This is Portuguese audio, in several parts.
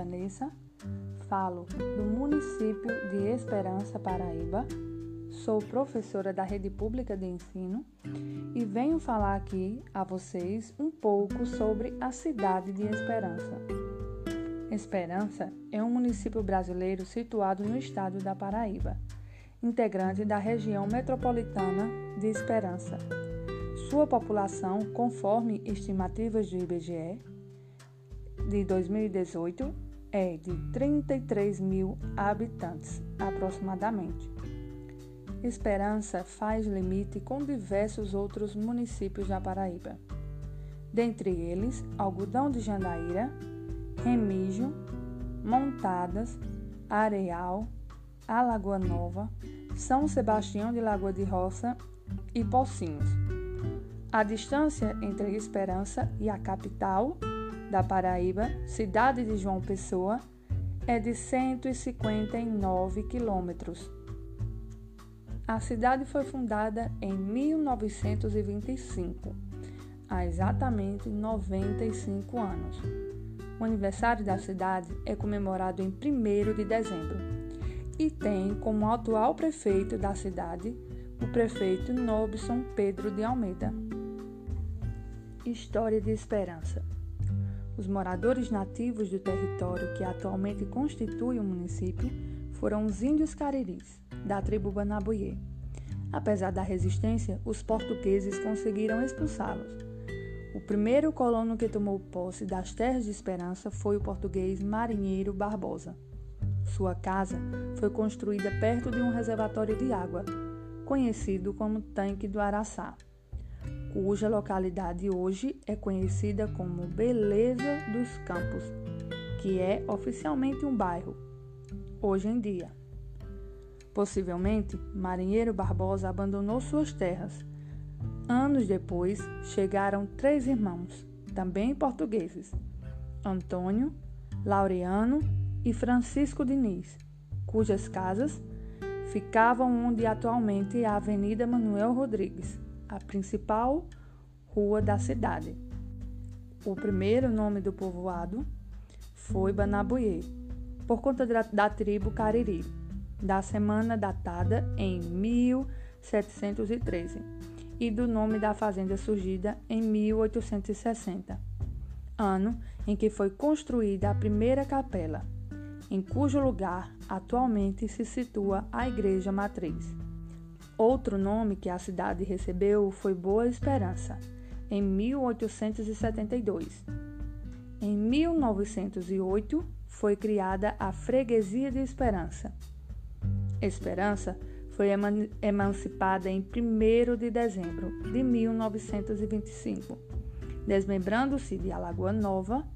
Vanessa, falo do município de Esperança, Paraíba. Sou professora da Rede Pública de Ensino e venho falar aqui a vocês um pouco sobre a cidade de Esperança. Esperança é um município brasileiro situado no estado da Paraíba, integrante da região metropolitana de Esperança. Sua população, conforme estimativas do IBGE de 2018, é de 33 mil habitantes, aproximadamente. Esperança faz limite com diversos outros municípios da Paraíba, dentre eles Algodão de Jandaíra, Remígio, Montadas, Areal, Alagoa Nova, São Sebastião de Lagoa de Roça e Pocinhos. A distância entre Esperança e a capital da Paraíba, cidade de João Pessoa, é de 159 quilômetros. A cidade foi fundada em 1925, há exatamente 95 anos. O aniversário da cidade é comemorado em 1 de dezembro e tem como atual prefeito da cidade o prefeito Nobson Pedro de Almeida. História de Esperança. Os moradores nativos do território que atualmente constitui o município foram os índios cariris, da tribo Banabuie. Apesar da resistência, os portugueses conseguiram expulsá-los. O primeiro colono que tomou posse das terras de Esperança foi o português Marinheiro Barbosa. Sua casa foi construída perto de um reservatório de água, conhecido como Tanque do Araçá cuja localidade hoje é conhecida como Beleza dos Campos, que é oficialmente um bairro, hoje em dia. Possivelmente, Marinheiro Barbosa abandonou suas terras. Anos depois, chegaram três irmãos, também portugueses, Antônio, Laureano e Francisco Diniz, cujas casas ficavam onde atualmente é a Avenida Manuel Rodrigues a principal rua da cidade. O primeiro nome do povoado foi Banabuie, por conta da, da tribo Cariri, da semana datada em 1713 e do nome da fazenda surgida em 1860, ano em que foi construída a primeira capela, em cujo lugar atualmente se situa a igreja matriz. Outro nome que a cidade recebeu foi Boa Esperança, em 1872. Em 1908 foi criada a Freguesia de Esperança. Esperança foi emancipada em 1 de dezembro de 1925, desmembrando-se de Alagoa Nova.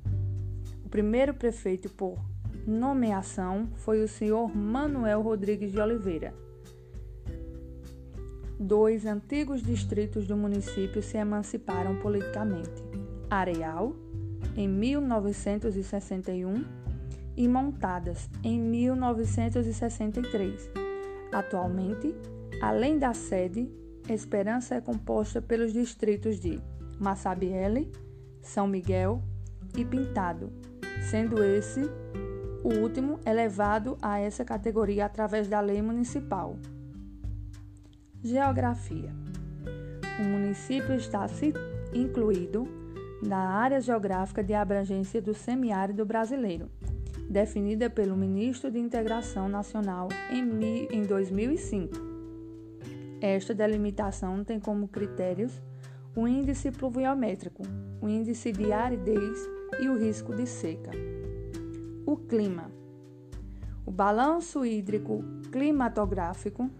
O primeiro prefeito por nomeação foi o senhor Manuel Rodrigues de Oliveira dois antigos distritos do município se emanciparam politicamente: Areal, em 1961, e Montadas, em 1963. Atualmente, além da sede, Esperança é composta pelos distritos de Massabielle, São Miguel e Pintado, sendo esse o último elevado a essa categoria através da lei municipal. Geografia. O município está incluído na área geográfica de abrangência do semiárido brasileiro, definida pelo Ministro de Integração Nacional em 2005. Esta delimitação tem como critérios o índice pluviométrico, o índice de aridez e o risco de seca. O clima. O balanço hídrico climatográfico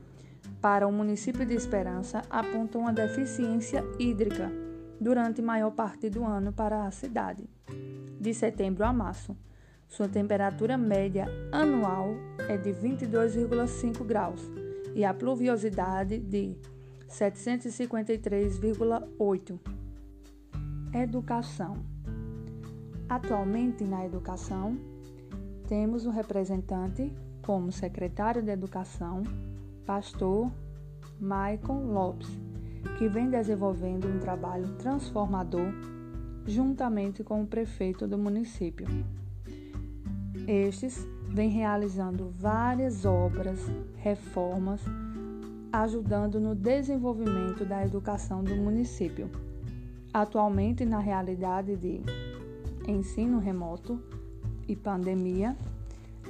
para o município de Esperança aponta uma deficiência hídrica durante maior parte do ano para a cidade, de setembro a março. Sua temperatura média anual é de 22,5 graus e a pluviosidade de 753,8. Educação. Atualmente na educação, temos um representante como secretário de Educação pastor Maicon Lopes, que vem desenvolvendo um trabalho transformador juntamente com o prefeito do município. Estes vêm realizando várias obras, reformas, ajudando no desenvolvimento da educação do município. Atualmente, na realidade de ensino remoto e pandemia,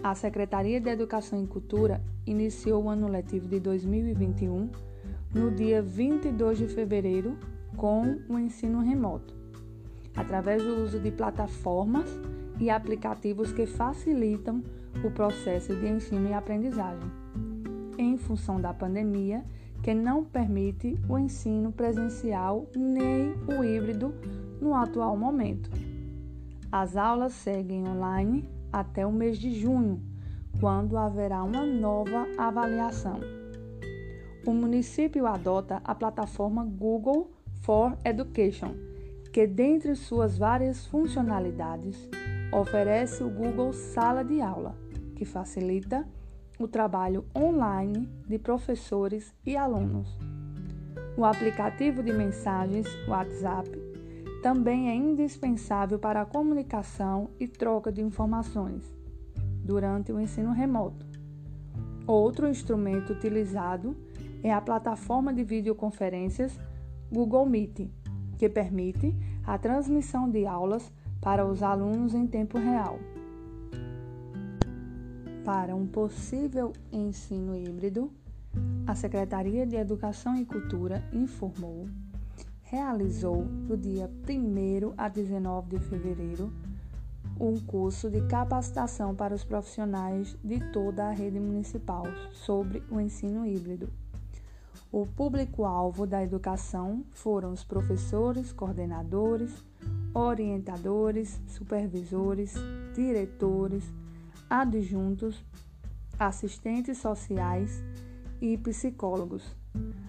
a Secretaria de Educação e Cultura iniciou o ano letivo de 2021 no dia 22 de fevereiro com o ensino remoto, através do uso de plataformas e aplicativos que facilitam o processo de ensino e aprendizagem, em função da pandemia, que não permite o ensino presencial nem o híbrido no atual momento. As aulas seguem online até o mês de junho, quando haverá uma nova avaliação. O município adota a plataforma Google for Education, que, dentre suas várias funcionalidades, oferece o Google Sala de Aula, que facilita o trabalho online de professores e alunos. O aplicativo de mensagens WhatsApp também é indispensável para a comunicação e troca de informações durante o ensino remoto. Outro instrumento utilizado é a plataforma de videoconferências Google Meet, que permite a transmissão de aulas para os alunos em tempo real. Para um possível ensino híbrido, a Secretaria de Educação e Cultura informou, realizou do dia 1 a 19 de fevereiro um curso de capacitação para os profissionais de toda a rede municipal sobre o ensino híbrido. O público-alvo da educação foram os professores, coordenadores, orientadores, supervisores, diretores, adjuntos, assistentes sociais e psicólogos.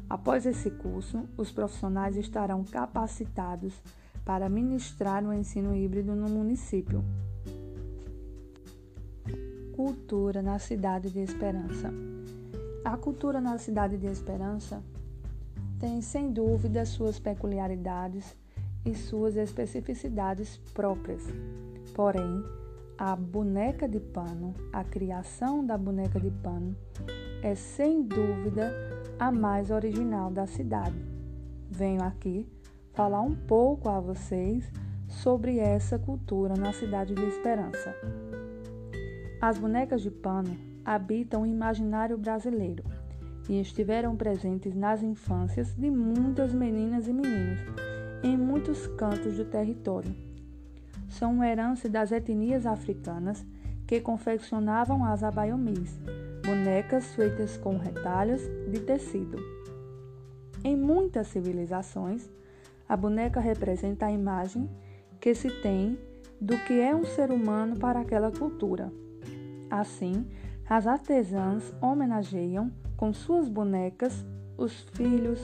Após esse curso, os profissionais estarão capacitados para ministrar o ensino híbrido no município. Cultura na Cidade de Esperança. A cultura na Cidade de Esperança tem, sem dúvida, suas peculiaridades e suas especificidades próprias. Porém, a boneca de pano, a criação da boneca de pano, é sem dúvida a mais original da cidade. Venho aqui falar um pouco a vocês sobre essa cultura na cidade de Esperança. As bonecas de pano habitam o imaginário brasileiro e estiveram presentes nas infâncias de muitas meninas e meninos em muitos cantos do território. São uma herança das etnias africanas que confeccionavam as abaiomis, bonecas feitas com retalhos de tecido. Em muitas civilizações, a boneca representa a imagem que se tem do que é um ser humano para aquela cultura. Assim, as artesãs homenageiam com suas bonecas os filhos,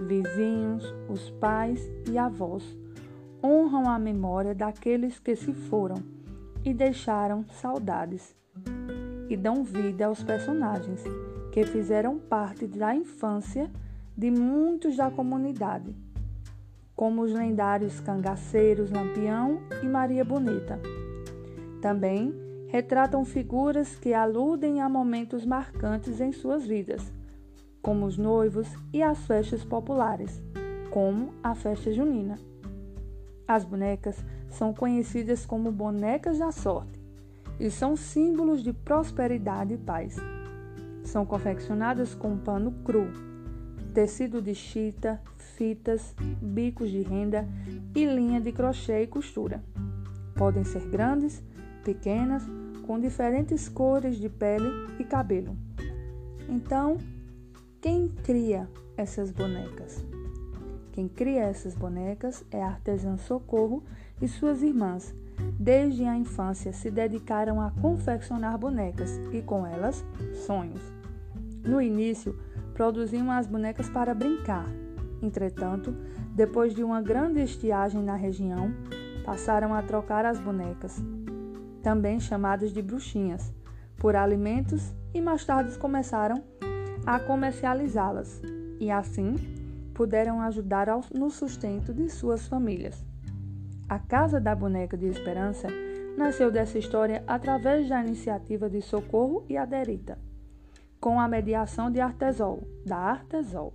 vizinhos, os pais e avós honram a memória daqueles que se foram e deixaram saudades, e dão vida aos personagens que fizeram parte da infância de muitos da comunidade, como os lendários cangaceiros Lampião e Maria Bonita. Também retratam figuras que aludem a momentos marcantes em suas vidas, como os noivos e as festas populares, como a festa junina. As bonecas são conhecidas como bonecas da sorte e são símbolos de prosperidade e paz. São confeccionadas com pano cru, tecido de chita, fitas, bicos de renda e linha de crochê e costura. Podem ser grandes, pequenas, com diferentes cores de pele e cabelo. Então, quem cria essas bonecas? Quem cria essas bonecas é a artesã Socorro e suas irmãs. Desde a infância se dedicaram a confeccionar bonecas e com elas sonhos. No início, produziam as bonecas para brincar. Entretanto, depois de uma grande estiagem na região, passaram a trocar as bonecas, também chamadas de bruxinhas, por alimentos e mais tarde começaram a comercializá-las e assim puderam ajudar no sustento de suas famílias. A Casa da Boneca de Esperança nasceu dessa história através da iniciativa de Socorro e Aderita, com a mediação de Artesol, da Artesol.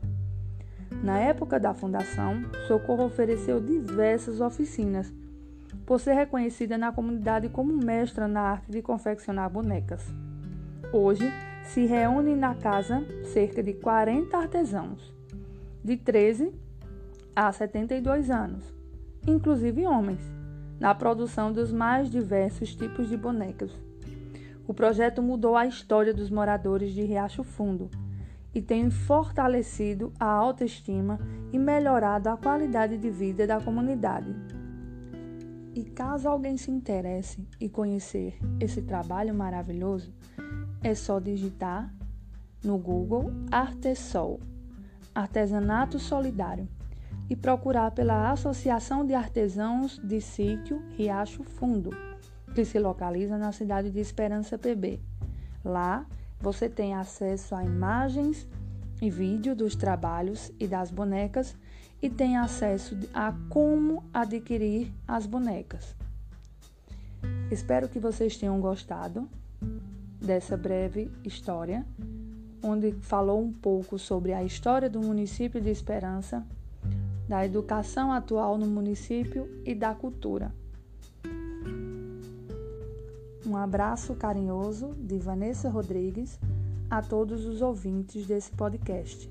Na época da fundação, Socorro ofereceu diversas oficinas, por ser reconhecida na comunidade como mestra na arte de confeccionar bonecas. Hoje, se reúnem na casa cerca de 40 artesãos, de 13 a 72 anos, inclusive homens, na produção dos mais diversos tipos de bonecas. O projeto mudou a história dos moradores de Riacho Fundo e tem fortalecido a autoestima e melhorado a qualidade de vida da comunidade. E caso alguém se interesse e conhecer esse trabalho maravilhoso, é só digitar no Google Artesol, Artesanato Solidário, e procurar pela Associação de Artesãos de Sítio Riacho Fundo, que se localiza na cidade de Esperança PB. Lá você tem acesso a imagens e vídeo dos trabalhos e das bonecas e tem acesso a como adquirir as bonecas. Espero que vocês tenham gostado dessa breve história, onde falou um pouco sobre a história do município de Esperança, da educação atual no município e da cultura. Um abraço carinhoso de Vanessa Rodrigues a todos os ouvintes desse podcast.